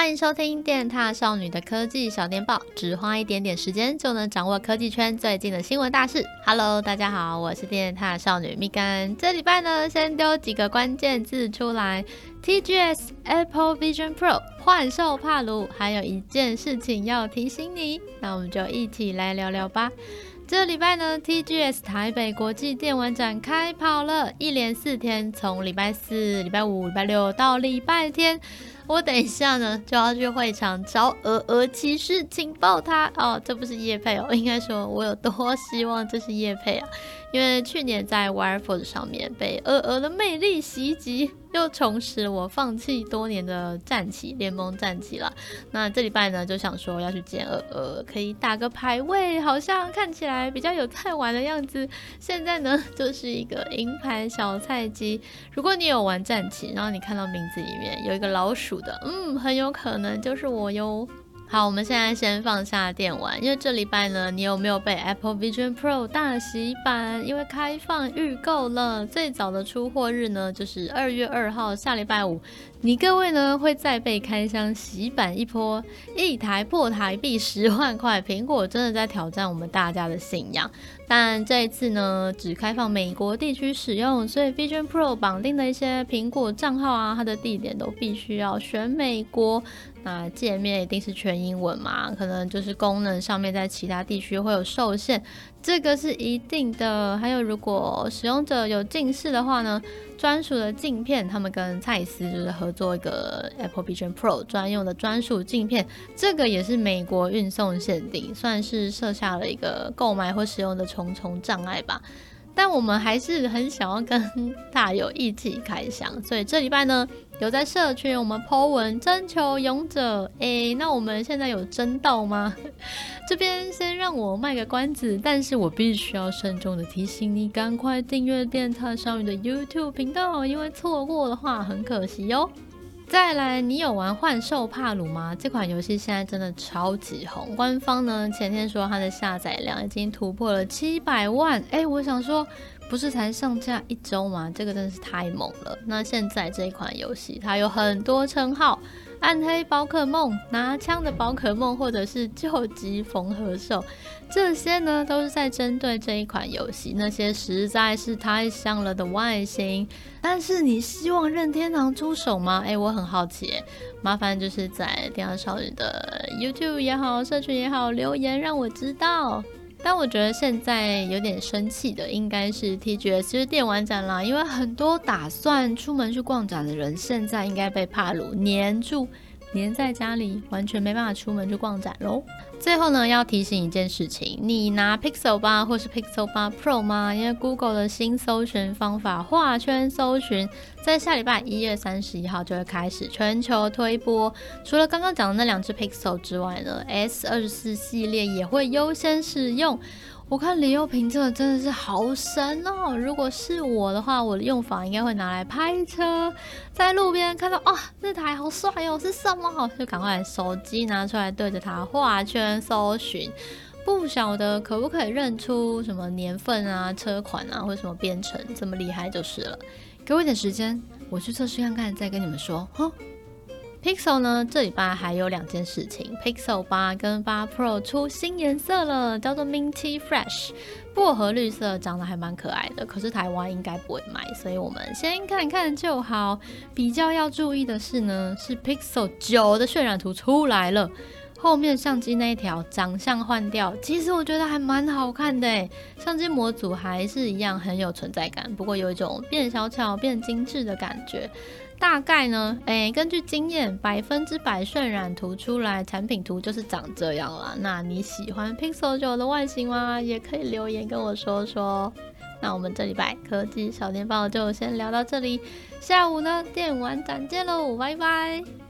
欢迎收听电獭少女的科技小电报，只花一点点时间就能掌握科技圈最近的新闻大事。Hello，大家好，我是电獭少女蜜柑。这礼拜呢，先丢几个关键字出来：TGS、Apple Vision Pro、幻兽帕鲁，还有一件事情要提醒你。那我们就一起来聊聊吧。这礼拜呢，TGS 台北国际电玩展开跑了，一连四天，从礼拜四、礼拜五、礼拜六到礼拜天。我等一下呢就要去会场找鹅鹅骑士，请抱他哦！这不是叶佩哦，应该说我有多希望这是叶佩啊！因为去年在 WireForce 上面被鹅鹅的魅力袭击，又重拾我放弃多年的战旗联盟战旗了。那这礼拜呢就想说要去见鹅鹅，可以打个排位，好像看起来比较有在玩的样子。现在呢就是一个银牌小菜鸡。如果你有玩战棋，然后你看到名字里面有一个老鼠的，嗯，很有可能就是我哟。好，我们现在先放下电玩，因为这礼拜呢，你有没有被 Apple Vision Pro 大洗版？因为开放预购了，最早的出货日呢，就是二月二号，下礼拜五。你各位呢会再被开箱洗版一波，一台破台币十万块，苹果真的在挑战我们大家的信仰。但这一次呢，只开放美国地区使用，所以 Vision Pro 绑定的一些苹果账号啊，它的地点都必须要选美国。那界面一定是全英文嘛？可能就是功能上面在其他地区会有受限。这个是一定的，还有如果使用者有近视的话呢，专属的镜片，他们跟蔡司就是合做一个 Apple Vision Pro 专用的专属镜片，这个也是美国运送限定，算是设下了一个购买或使用的重重障碍吧。但我们还是很想要跟 大友一起开箱，所以这礼拜呢，有在社群我们 po 文征求勇者，诶，那我们现在有征到吗？这边先让我卖个关子，但是我必须要慎重的提醒你，赶快订阅电獭少女的 YouTube 频道，因为错过的话很可惜哟。再来，你有玩幻兽帕鲁吗？这款游戏现在真的超级红，官方呢前天说它的下载量已经突破了七百万。哎，我想说，不是才上架一周吗？这个真的是太猛了。那现在这一款游戏，它有很多称号。暗黑宝可梦、拿枪的宝可梦，或者是救急缝合兽，这些呢都是在针对这一款游戏那些实在是太像了的外形。但是你希望任天堂出手吗？诶，我很好奇，麻烦就是在电獭少女的 YouTube 也好，社群也好，留言让我知道。但我觉得现在有点生气的应该是 TGS，就是电玩展啦，因为很多打算出门去逛展的人，现在应该被帕鲁黏住。黏在家里，完全没办法出门去逛展喽。最后呢，要提醒一件事情：你拿 Pixel 8或是 Pixel 8 Pro 吗？因为 Google 的新搜寻方法画圈搜寻，在下礼拜一月三十一号就会开始全球推播。除了刚刚讲的那两只 Pixel 之外呢，S 二十四系列也会优先使用。我看李佑平这个真的是好神哦！如果是我的话，我的用法应该会拿来拍车，在路边看到啊、哦，那台好帅哦，是什么？就赶快手机拿出来对着它画圈搜寻。不晓得可不可以认出什么年份啊、车款啊，或什么编程，这么厉害就是了。给我一点时间，我去测试看看，再跟你们说。哈。Pixel 呢，这礼拜还有两件事情，Pixel 八跟八 Pro 出新颜色了，叫做 Minty Fresh，薄荷绿色，长得还蛮可爱的。可是台湾应该不会买，所以我们先看看就好。比较要注意的是呢，是 Pixel 九的渲染图出来了，后面相机那一条长相换掉，其实我觉得还蛮好看的诶，相机模组还是一样很有存在感，不过有一种变小巧、变精致的感觉。大概呢，诶，根据经验，百分之百渲染图出来，产品图就是长这样了。那你喜欢 Pixel 九的外形吗？也可以留言跟我说说。那我们这礼拜科技小电报就先聊到这里，下午呢电玩展见喽，拜拜。